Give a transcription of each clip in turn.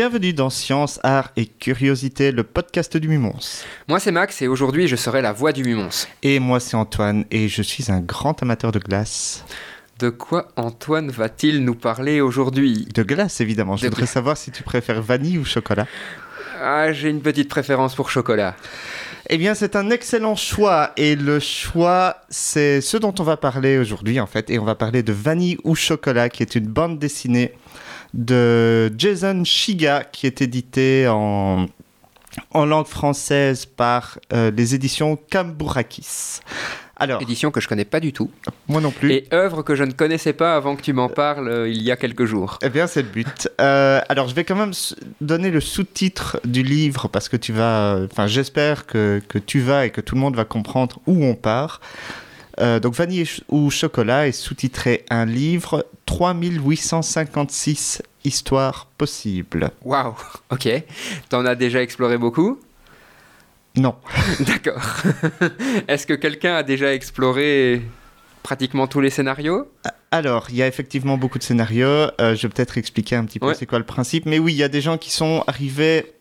Bienvenue dans Science, Art et Curiosité, le podcast du Mumons. Moi c'est Max et aujourd'hui je serai la voix du Mumons. Et moi c'est Antoine et je suis un grand amateur de glace. De quoi Antoine va-t-il nous parler aujourd'hui? De glace évidemment. Je voudrais savoir si tu préfères vanille ou chocolat. Ah, j'ai une petite préférence pour chocolat. Eh bien, c'est un excellent choix. Et le choix, c'est ce dont on va parler aujourd'hui, en fait. Et on va parler de Vanille ou Chocolat, qui est une bande dessinée de Jason Shiga, qui est édité en, en langue française par euh, les éditions Kamburakis. Alors, édition que je connais pas du tout. Moi non plus. Et œuvre que je ne connaissais pas avant que tu m'en parles euh, il y a quelques jours. Eh bien, c'est le but. Euh, alors, je vais quand même donner le sous-titre du livre parce que tu vas. Enfin, j'espère que, que, tu vas et que tout le monde va comprendre où on part. Euh, donc, Vanille ou Chocolat est sous-titré un livre 3856 histoires possibles. Waouh, ok. T'en as déjà exploré beaucoup? Non. D'accord. Est-ce que quelqu'un a déjà exploré pratiquement tous les scénarios? Alors, il y a effectivement beaucoup de scénarios. Euh, je vais peut-être expliquer un petit peu c'est quoi le principe. Mais oui, il y a des gens qui sont arrivés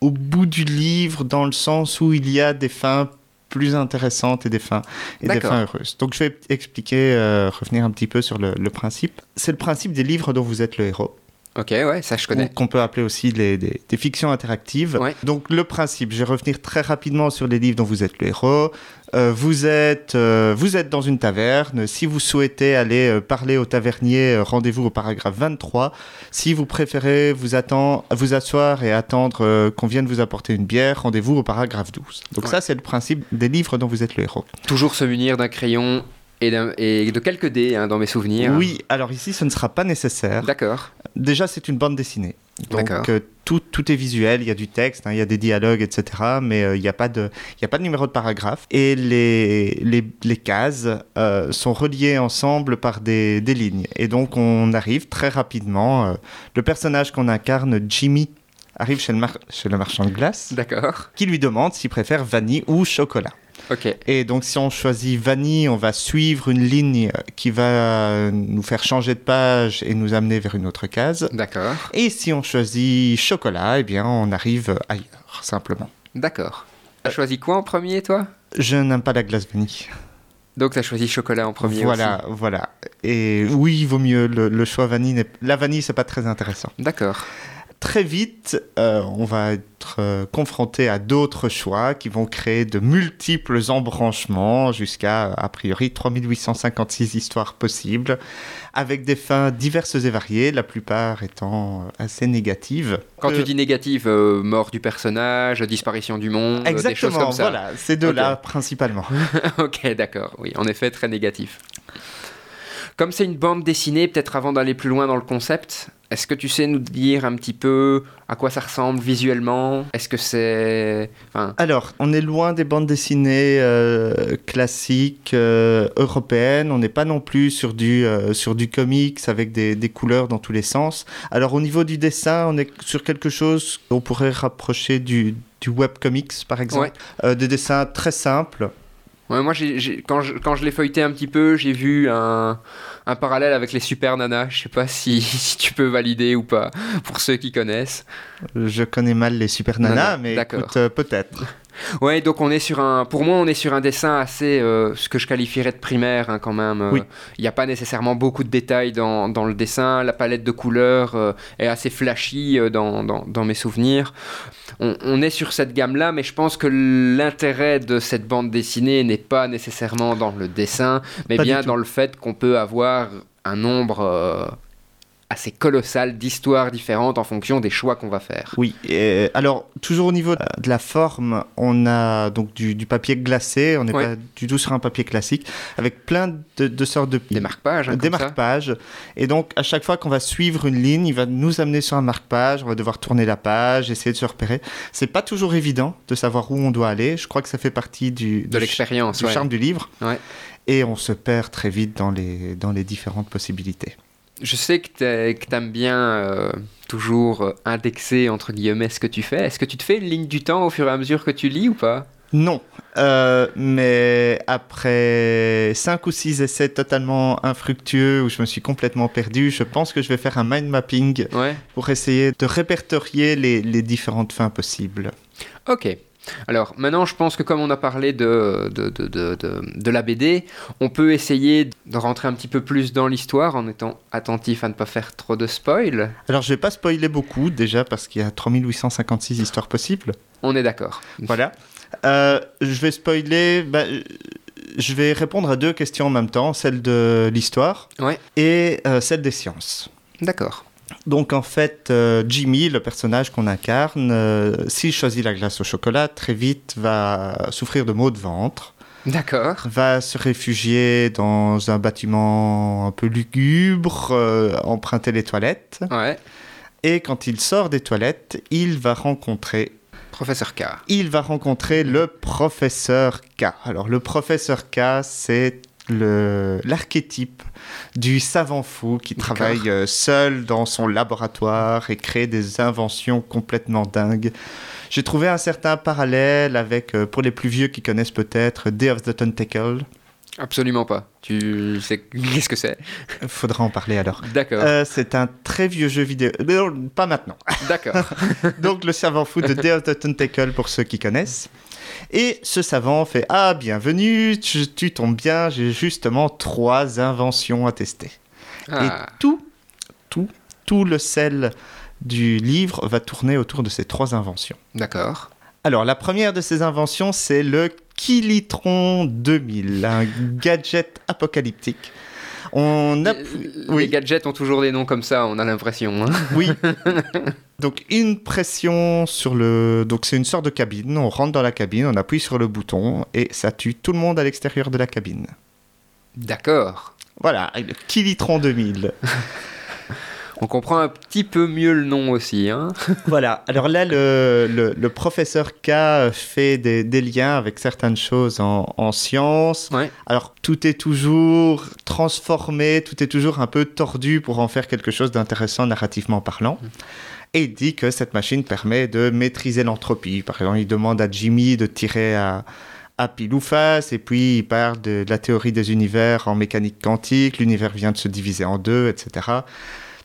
au bout du livre dans le sens où il y a des fins plus intéressantes et des fins, et des fins heureuses. Donc, je vais expliquer, euh, revenir un petit peu sur le principe. C'est le principe des livres dont vous êtes le héros. Ok, ouais, ça je connais. Qu'on peut appeler aussi des, fictions interactives. Donc le principe, je vais revenir très rapidement sur les livres dont vous êtes le héros. Euh, vous, êtes, euh, vous êtes dans une taverne. Si vous souhaitez aller euh, parler au tavernier, rendez-vous au paragraphe 23. Si vous préférez vous, attendre, vous asseoir et attendre qu'on vienne vous apporter une bière, rendez-vous au paragraphe 12. Donc ça, c'est le principe des livres dont vous êtes le héros. Toujours se munir d'un crayon et, et, de quelques dés hein, dans mes souvenirs. Oui, alors ici ce ne sera pas nécessaire. D'accord. Déjà, c'est une bande dessinée. Donc euh, tout, tout, est visuel, il y a du texte, hein, il y a des dialogues, etc. Mais euh, il n'y a, pas de, a pas de numéro de paragraphe. Et les, les, les cases euh, sont reliées ensemble par des, des, lignes. Et donc on arrive très rapidement. le personnage qu'on incarne, Jimmy, arrive chez le, chez le marchand de glace. D'accord. Qui lui demande s'il préfère vanille ou chocolat. Et donc, si on choisit vanille, on va suivre une ligne qui va nous faire changer de page et nous amener vers une autre case. D'accord. Et si on choisit chocolat, eh bien, on arrive ailleurs, simplement. D'accord. Tu as choisi quoi en premier, toi? Je n'aime pas la glace vanille. Donc, tu as choisi chocolat en premier Voilà, aussi. voilà. Et oui, il vaut mieux. Le, le choix vanille. La vanille, c'est pas très intéressant. D'accord très vite, euh, on va être euh, confronté à d'autres choix qui vont créer de multiples embranchements jusqu'à, a priori, 3856 histoires possibles, avec des fins diverses et variées, la plupart étant euh, assez négatives. Quand tu dis négative, mort du personnage, disparition du monde, Exactement, des choses comme ça. voilà, ces deux-là principalement. ok, d'accord, oui, en effet, très négatif. Comme c'est une bande dessinée, peut-être avant d'aller plus loin dans le concept, est-ce que tu sais nous dire un petit peu à quoi ça ressemble visuellement? Est-ce que c'est... Alors, on est loin des bandes dessinées euh, classiques euh, européennes. On n'est pas non plus sur du, euh, sur du comics avec des, des, couleurs dans tous les sens. Alors, au niveau du dessin, on est sur quelque chose qu'on pourrait rapprocher du, du webcomics, par exemple. des dessins très simples. Ouais, moi, quand je, quand je l'ai feuilleté un petit peu, j'ai vu un, un, parallèle avec les super nanas. Je sais pas si, si, tu peux valider ou pas, pour ceux qui connaissent. Je connais mal les super nanas, mais écoute, euh, peut-être. Ouais, donc on est sur un. Pour moi, on est sur un dessin assez. Euh, ce que je qualifierais de primaire, hein, quand même. Euh, il n'y a pas nécessairement beaucoup de détails dans, dans le dessin. La palette de couleurs euh, est assez flashy dans, dans, dans, mes souvenirs. On, on, est sur cette gamme-là, mais je pense que l'intérêt de cette bande dessinée n'est pas nécessairement dans le dessin, mais bien dans le fait qu'on peut avoir un nombre assez colossal d'histoires différentes en fonction des choix qu'on va faire. Oui, alors toujours au niveau de la forme, on a donc du, papier glacé, on n'est pas du tout sur un papier classique, avec plein de, sortes de... Des marque-pages. Hein, des marque-pages. Et donc à chaque fois qu'on va suivre une ligne, il va nous amener sur un marque-page, on va devoir tourner la page, essayer de se repérer. C'est pas toujours évident de savoir où on doit aller, je crois que ça fait partie du... De l'expérience, Du charme du livre. Ouais. Et on se perd très vite dans les, dans les différentes possibilités je sais que tu aimes bien euh, toujours indexer, entre guillemets, ce que tu fais. Est-ce que tu te fais une ligne du temps au fur et à mesure que tu lis ou pas? Non, euh, mais après 5 ou 6 essais totalement infructueux où je me suis complètement perdu, je pense que je vais faire un mind mapping pour essayer de répertorier les, les différentes fins possibles. Ok. Alors maintenant, je pense que comme on a parlé de, de, de, de, de la BD, on peut essayer de rentrer un petit peu plus dans l'histoire en étant attentif à ne pas faire trop de spoil. Alors je vais pas spoiler beaucoup déjà parce qu'il y a 3856 histoires possibles. On est d'accord. Voilà. Euh, je vais spoiler. Bah, je vais répondre à deux questions en même temps, celle de l'histoire et euh, celle des sciences. D'accord. Donc en fait, euh, Jimmy, le personnage qu'on incarne, s'il choisit la glace au chocolat, très vite va souffrir de maux de ventre. D'accord. Va se réfugier dans un bâtiment un peu lugubre, emprunter les toilettes. Ouais. Et quand il sort des toilettes, il va rencontrer Professeur K. Il va rencontrer le professeur K. Alors le professeur K, c'est l'archétype du savant fou qui travaille euh, seul dans son laboratoire et crée des inventions complètement dingues. J'ai trouvé un certain parallèle avec, euh, pour les plus vieux qui connaissent peut-être, Day of the Tentacle. Absolument pas. Tu sais qu'est-ce que c'est? Faudra en parler alors. D'accord. Euh, c'est un très vieux jeu vidéo. Non, pas maintenant. D'accord. Donc le savant fou de Day of the Tentacle pour ceux qui connaissent. Et ce savant fait Ah, bienvenue, tu, tombes bien, j'ai justement trois inventions à tester. Ah. Et tout, tout, tout le sel du livre va tourner autour de ces trois inventions. D'accord. Alors, la première de ces inventions, c'est le Kilitron 2000, un gadget apocalyptique. On a... Les gadgets ont toujours des noms comme ça, on a l'impression. Hein. oui. Donc une pression sur le... Donc c'est une sorte de cabine, on rentre dans la cabine, on appuie sur le bouton et ça tue tout le monde à l'extérieur de la cabine. D'accord. Voilà, le Kilitron 2000. On comprend un petit peu mieux le nom aussi. Hein voilà. Alors là, le, professeur K fait des, liens avec certaines choses en, sciences. Alors tout est toujours transformé, tout est toujours un peu tordu pour en faire quelque chose d'intéressant narrativement parlant. Et il dit que cette machine permet de maîtriser l'entropie. Par exemple, il demande à Jimmy de tirer à, à pile ou face, et puis il parle de la théorie des univers en mécanique quantique, l'univers vient de se diviser en deux, etc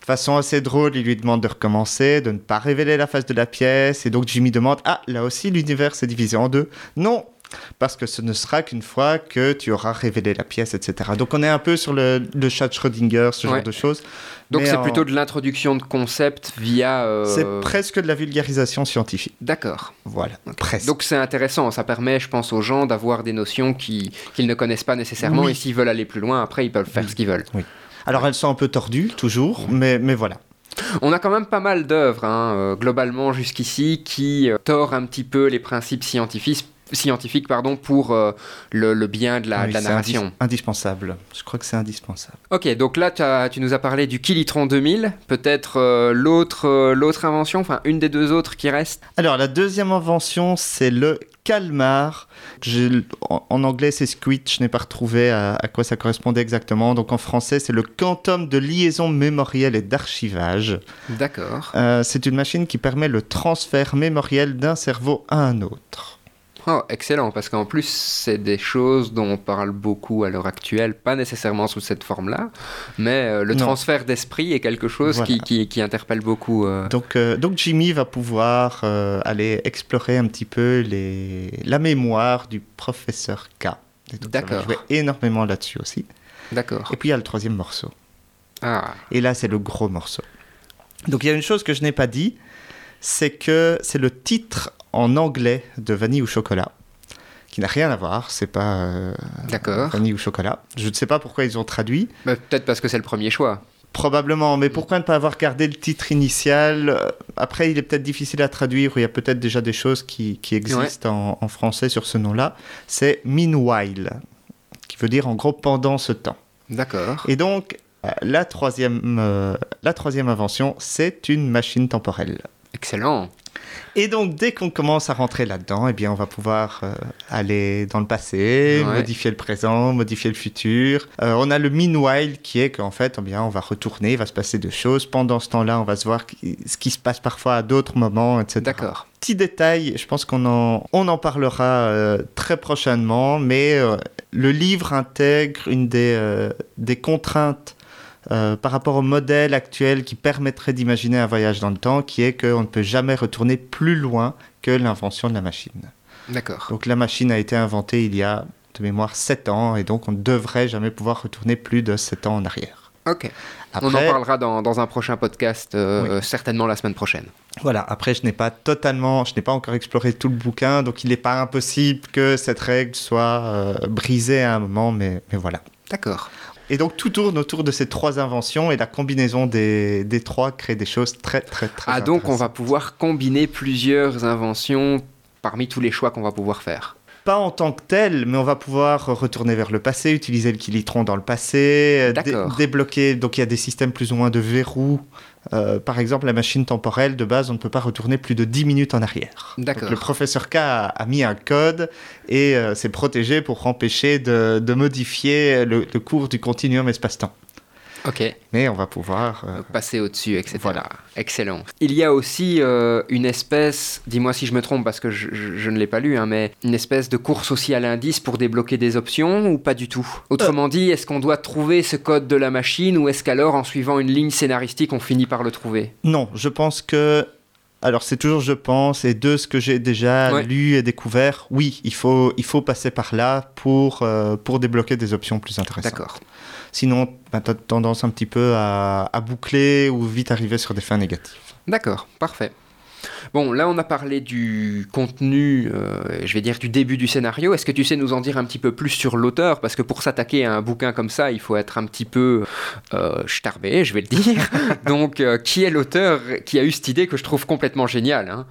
de façon assez drôle, il lui demande de recommencer, de ne pas révéler la face de la pièce. Et donc Jimmy demande Ah, là aussi l'univers s'est divisé en deux. Non, parce que ce ne sera qu'une fois que tu auras révélé la pièce, etc. Donc on est un peu sur le, le chat Schrödinger, ce genre de choses. Donc c'est plutôt de l'introduction de concepts via... Euh, c'est presque de la vulgarisation scientifique. D'accord. Voilà, presque. Donc c'est intéressant, ça permet, je pense, aux gens d'avoir des notions qu'ils ne connaissent pas nécessairement, et s'ils veulent aller plus loin, après, ils peuvent faire ce qu'ils veulent. Oui. Alors elles sont un peu tordues, toujours, mais, mais voilà. On a quand même pas mal d'œuvres, hein, euh, globalement jusqu'ici, qui euh, tordent un petit peu les principes scientifiques, scientifique pardon, pour euh, le, bien de la, narration. indispensable. Je crois que c'est indispensable. Ok, donc là, tu nous as parlé du Kilitron 2000. Peut-être euh, l'autre euh, l'autre invention, enfin une des deux autres qui reste Alors, la deuxième invention, c'est le calmar. En, en, anglais, c'est squid. Je n'ai pas retrouvé à, à, quoi ça correspondait exactement. Donc, en français, c'est le quantum de liaison mémorielle et d'archivage. D'accord. c'est une machine qui permet le transfert mémoriel d'un cerveau à un autre. Oh, excellent, parce qu'en plus, c'est des choses dont on parle beaucoup à l'heure actuelle, pas nécessairement sous cette forme-là, mais euh, le transfert d'esprit est quelque chose qui, qui, interpelle beaucoup. Euh. Donc, euh, donc Jimmy va pouvoir aller explorer un petit peu les... la mémoire du professeur K. D'accord. jouer énormément là-dessus aussi. D'accord. Et puis il y a le troisième morceau. Ah. Et là, c'est le gros morceau. Donc il y a une chose que je n'ai pas dit, c'est que c'est le titre en anglais de vanille ou chocolat, qui n'a rien à voir, c'est pas euh, vanille ou chocolat. Je ne sais pas pourquoi ils ont traduit. Bah, peut-être parce que c'est le premier choix. Probablement, mais pourquoi ne pas avoir gardé le titre initial? Après, il est peut-être difficile à traduire, il y a peut-être déjà des choses qui, existent en, français sur ce nom-là. C'est Meanwhile, qui veut dire en gros pendant ce temps. D'accord. Et donc, euh, la troisième, euh, la troisième invention, c'est une machine temporelle. Excellent. Et donc, dès qu'on commence à rentrer là-dedans, eh bien, on va pouvoir euh, aller dans le passé, modifier le présent, modifier le futur. Euh, on a le meanwhile qui est qu'en fait, eh bien, on va retourner, il va se passer deux choses. Pendant ce temps-là, on va se voir ce qui se passe parfois à d'autres moments, etc. D'accord. Petit détail, je pense qu'on en, on en parlera euh, très prochainement, mais le livre intègre une des, des contraintes euh, par rapport au modèle actuel qui permettrait d'imaginer un voyage dans le temps, qui est qu'on ne peut jamais retourner plus loin que l'invention de la machine. D'accord. Donc la machine a été inventée il y a de mémoire 7 ans, et donc on ne devrait jamais pouvoir retourner plus de 7 ans en arrière. Ok. on en parlera dans, un prochain podcast, euh, certainement la semaine prochaine. Voilà, après je n'ai pas totalement, je n'ai pas encore exploré tout le bouquin, donc il n'est pas impossible que cette règle soit euh, brisée à un moment, mais, mais voilà. D'accord. Et donc tout tourne autour de ces trois inventions et la combinaison des, des trois crée des choses très très très. Ah donc on va pouvoir combiner plusieurs inventions parmi tous les choix qu'on va pouvoir faire. Pas en tant que tel, mais on va pouvoir retourner vers le passé, utiliser le kilitron dans le passé, débloquer. Donc il y a des systèmes plus ou moins de verrous euh, par exemple, la machine temporelle, de base, on ne peut pas retourner plus de 10 minutes en arrière. D'accord. Le professeur K a, mis un code et euh, s'est protégé pour empêcher de, modifier le, cours du continuum espace-temps. Ok. Mais on va pouvoir... Euh, passer au-dessus, etc. Voilà. Excellent. Il y a aussi euh, une espèce, dis-moi si je me trompe parce que je, ne l'ai pas lu, hein, mais une espèce de course aussi à l'indice pour débloquer des options ou pas du tout? Autrement dit, est-ce qu'on doit trouver ce code de la machine ou est-ce qu'alors en suivant une ligne scénaristique on finit par le trouver? Non, je pense que alors c'est toujours je pense, et de ce que j'ai déjà lu et découvert, oui, il faut, il faut passer par là pour, euh, pour débloquer des options plus intéressantes. D'accord. Sinon, bah, tu as tendance un petit peu à, à, boucler ou vite arriver sur des fins négatives. D'accord, parfait. Bon, là on a parlé du contenu, euh, je vais dire du début du scénario. Est-ce que tu sais nous en dire un petit peu plus sur l'auteur? Parce que pour s'attaquer à un bouquin comme ça, il faut être un petit peu euh, starbé, je vais le dire. Donc, euh, qui est l'auteur qui a eu cette idée que je trouve complètement géniale hein?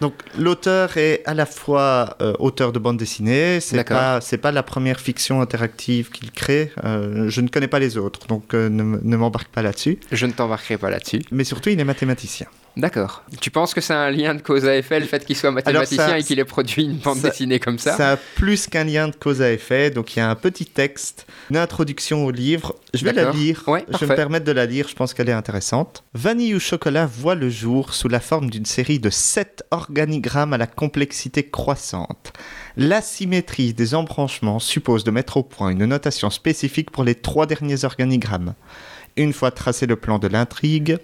Donc l'auteur est à la fois euh, auteur de bande dessinée, c'est pas c'est pas la première fiction interactive qu'il crée. je ne connais pas les autres, donc ne, ne m'embarque pas là-dessus. Je ne t'embarquerai pas là-dessus. Mais surtout, il est mathématicien. D'accord. Tu penses que c'est un lien de cause à effet, le fait qu'il soit mathématicien et qu'il ait produit une bande dessinée comme ça Ça a plus qu'un lien de cause à effet. Donc il y a un petit texte, une introduction au livre. Je vais la lire. je vais me permettre de la lire, je pense qu'elle est intéressante. Vanille ou chocolat voit le jour sous la forme d'une série de sept organigrammes à la complexité croissante. L'asymétrie des embranchements suppose de mettre au point une notation spécifique pour les trois derniers organigrammes. Une fois tracé le plan de l'intrigue,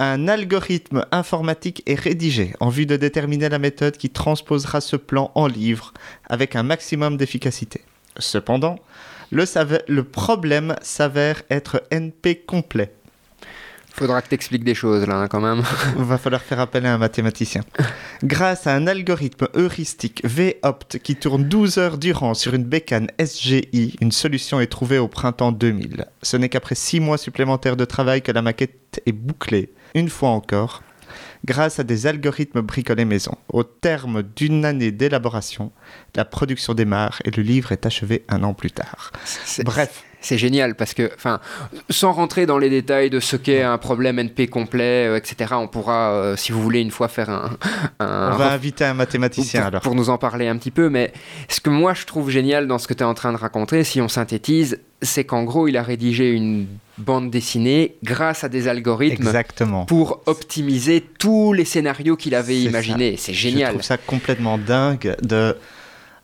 un algorithme informatique est rédigé en vue de déterminer la méthode qui transposera ce plan en livre avec un maximum d'efficacité. Cependant, le, problème s'avère être NP complet. Faudra que tu expliques des choses là, hein, quand même. Va falloir faire appel à un mathématicien. Grâce à un algorithme heuristique V-opt qui tourne 12 heures durant sur une bécane SGI, une solution est trouvée au printemps 2000. Ce n'est qu'après 6 mois supplémentaires de travail que la maquette est bouclée une fois encore, grâce à des algorithmes bricolés maison. Au terme d'une année d'élaboration, la production démarre et le livre est achevé un an plus tard. Bref. C'est génial parce que, enfin, sans rentrer dans les détails de ce qu'est un problème NP complet, euh, etc., on pourra, euh, si vous voulez, une fois faire un. on va inviter un mathématicien pour, alors. Pour nous en parler un petit peu, mais ce que moi je trouve génial dans ce que tu es en train de raconter, si on synthétise, c'est qu'en gros, il a rédigé une bande dessinée grâce à des algorithmes Exactement. pour optimiser tous les scénarios qu'il avait imaginés. C'est génial. Je trouve ça complètement dingue de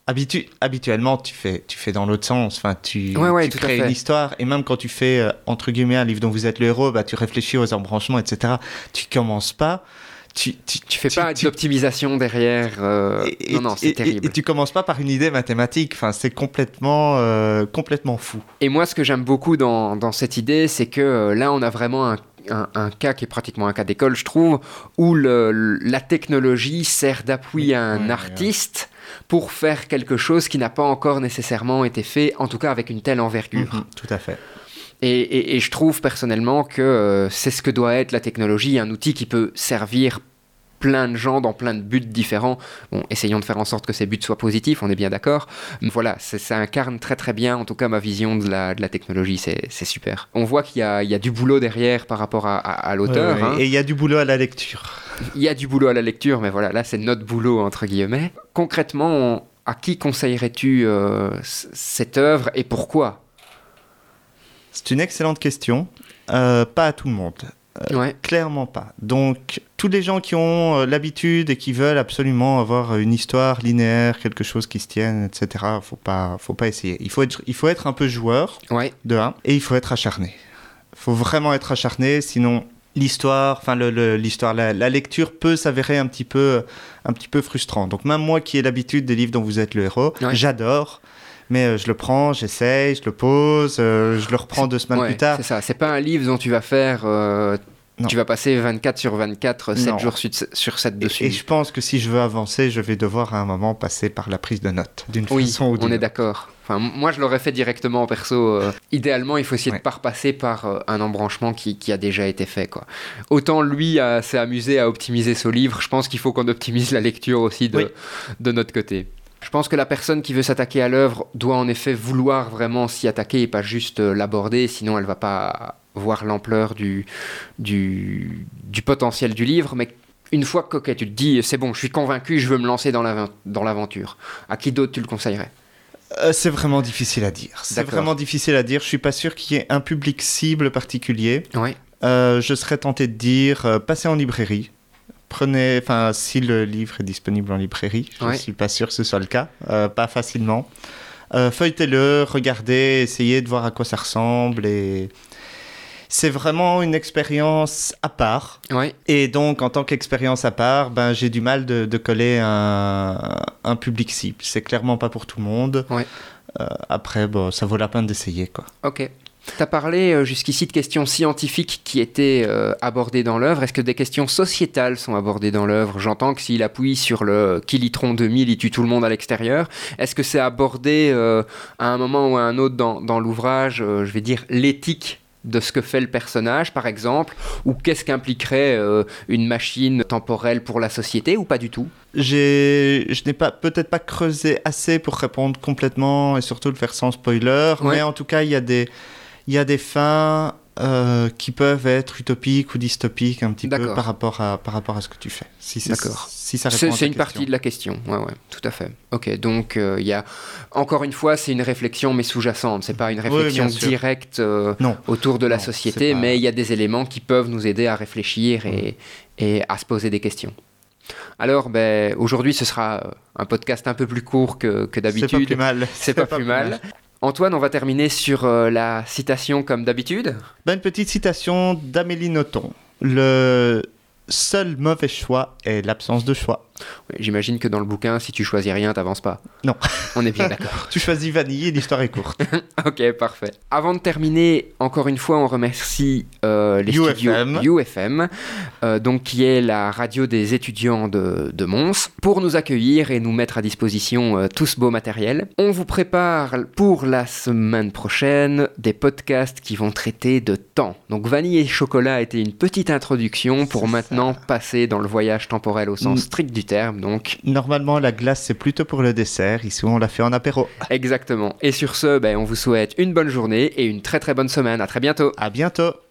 habituellement, tu fais, tu fais dans l'autre sens. Enfin, tu, crées une histoire. Et même quand tu fais, euh, entre guillemets, un livre dont vous êtes le héros, bah, tu réfléchis aux embranchements, etc. Tu commences pas. Tu, tu, tu fais pas d'optimisation derrière. Euh, non, non, c'est terrible. Et, tu commences pas par une idée mathématique. Enfin, c'est complètement, euh, complètement fou. Et moi, ce que j'aime beaucoup dans, dans, cette idée, c'est que là, on a vraiment un un, cas qui est pratiquement un cas d'école, je trouve, où le, la technologie sert d'appui à un artiste pour faire quelque chose qui n'a pas encore nécessairement été fait, en tout cas avec une telle envergure. Mhm, tout à fait. Et, je trouve personnellement que euh, c'est ce que doit être la technologie, un outil qui peut servir plein de gens dans plein de buts différents. Bon, essayons de faire en sorte que ces buts soient positifs, on est bien d'accord. Voilà, ça incarne très très bien, en tout cas, ma vision de la, de la technologie, c'est super. On voit qu'il y, y a, du boulot derrière par rapport à, à, l'auteur. Hein. Et il y a du boulot à la lecture. Il y a du boulot à la lecture, mais voilà, là c'est notre boulot entre guillemets. Concrètement, à qui conseillerais-tu euh, cette œuvre et pourquoi? C'est une excellente question. Euh, pas à tout le monde. Euh, clairement pas. Donc, tous les gens qui ont l'habitude et qui veulent absolument avoir une histoire linéaire, quelque chose qui se tienne, etc., faut pas, faut pas essayer. Il faut être, il faut être un peu joueur, de un, et il faut être acharné. Il faut vraiment être acharné, sinon l'histoire, enfin l'histoire, la, lecture peut s'avérer un petit peu, un petit peu frustrant. Donc même moi qui ai l'habitude des livres dont vous êtes le héros, j'adore. Mais euh, je le prends, j'essaye, je le pose, euh, je le reprends deux semaines plus tard. C'est ça, c'est pas un livre dont tu vas faire euh, tu vas passer 24 sur 24, 7 jours sur 7 dessus. Et, je pense que si je veux avancer, je vais devoir à un moment passer par la prise de notes, d'une façon ou d'une on est d'accord. Enfin, moi, je l'aurais fait directement en perso. Euh, idéalement, il faut essayer de ne pas repasser par euh, un embranchement qui, qui, a déjà été fait. Quoi. Autant lui s'est amusé à optimiser son livre, je pense qu'il faut qu'on optimise la lecture aussi de, de notre côté. Je pense que la personne qui veut s'attaquer à l'œuvre doit en effet vouloir vraiment s'y attaquer et pas juste euh, l'aborder, sinon elle va pas voir l'ampleur du, du, du, potentiel du livre. Mais une fois que tu te dis, c'est bon, je suis convaincu, je veux me lancer dans l'aventure, à qui d'autre tu le conseillerais? Euh, c'est vraiment difficile à dire. C'est vraiment difficile à dire. Je suis pas sûr qu'il y ait un public cible particulier. Oui. Euh, je serais tenté de dire, euh, passez en librairie. Prenez, enfin, si le livre est disponible en librairie, je ne suis pas sûr que ce soit le cas, pas facilement. Feuilletez-le, regardez, essayez de voir à quoi ça ressemble et c'est vraiment une expérience à part. Et donc, en tant qu'expérience à part, ben, j'ai du mal de, coller un, un, public cible. C'est clairement pas pour tout le monde. Euh, après, bon, ça vaut la peine d'essayer. Quoi. Ok. Tu as parlé euh, jusqu'ici de questions scientifiques qui étaient euh, abordées dans l'œuvre. Est-ce que des questions sociétales sont abordées dans l'œuvre? J'entends que s'il appuie sur le Kilitron 2000, il tue tout le monde à l'extérieur. Est-ce que c'est abordé à un moment ou à un autre dans, dans l'ouvrage, je vais dire, l'éthique de ce que fait le personnage, par exemple, ou qu'est-ce qu'impliquerait euh, une machine temporelle pour la société, ou pas du tout? Je n'ai pas peut-être pas creusé assez pour répondre complètement et surtout le faire sans spoiler, mais en tout cas, il y a des, il y a des fins euh, qui peuvent être utopiques ou dystopiques un petit peu par rapport à, par rapport à ce que tu fais. Si D'accord. Si ça C'est une partie de la question. Ouais, ouais, tout à fait. Ok, donc euh, il y a encore une fois, c'est une réflexion mais sous-jacente. C'est pas une réflexion directe euh, autour de la société, mais il y a des éléments qui peuvent nous aider à réfléchir et, et à se poser des questions. Alors, ben, aujourd'hui, ce sera un podcast un peu plus court que, que d'habitude. C'est pas plus mal. C'est pas, plus mal. Antoine, on va terminer sur euh, la citation comme d'habitude. Ben, une petite citation d'Amélie Nothomb. Le seul mauvais choix est l'absence de choix. J'imagine que dans le bouquin, si tu choisis rien, t'avances pas. Non. On est bien d'accord. tu choisis vanille et l'histoire est courte. ok, parfait. Avant de terminer, encore une fois, on remercie euh, les studios UFM, euh, donc qui est la radio des étudiants de, de, Mons, pour nous accueillir et nous mettre à disposition euh, tout ce beau matériel. On vous prépare pour la semaine prochaine des podcasts qui vont traiter de temps. Donc vanille et chocolat a été une petite introduction pour maintenant passer dans le voyage temporel au sens mm. strict du terme. Donc. Normalement, la glace, c'est plutôt pour le dessert. Ici, on l'a fait en apéro. Exactement. Et sur ce, ben, on vous souhaite une bonne journée et une très très bonne semaine. À très bientôt. À bientôt.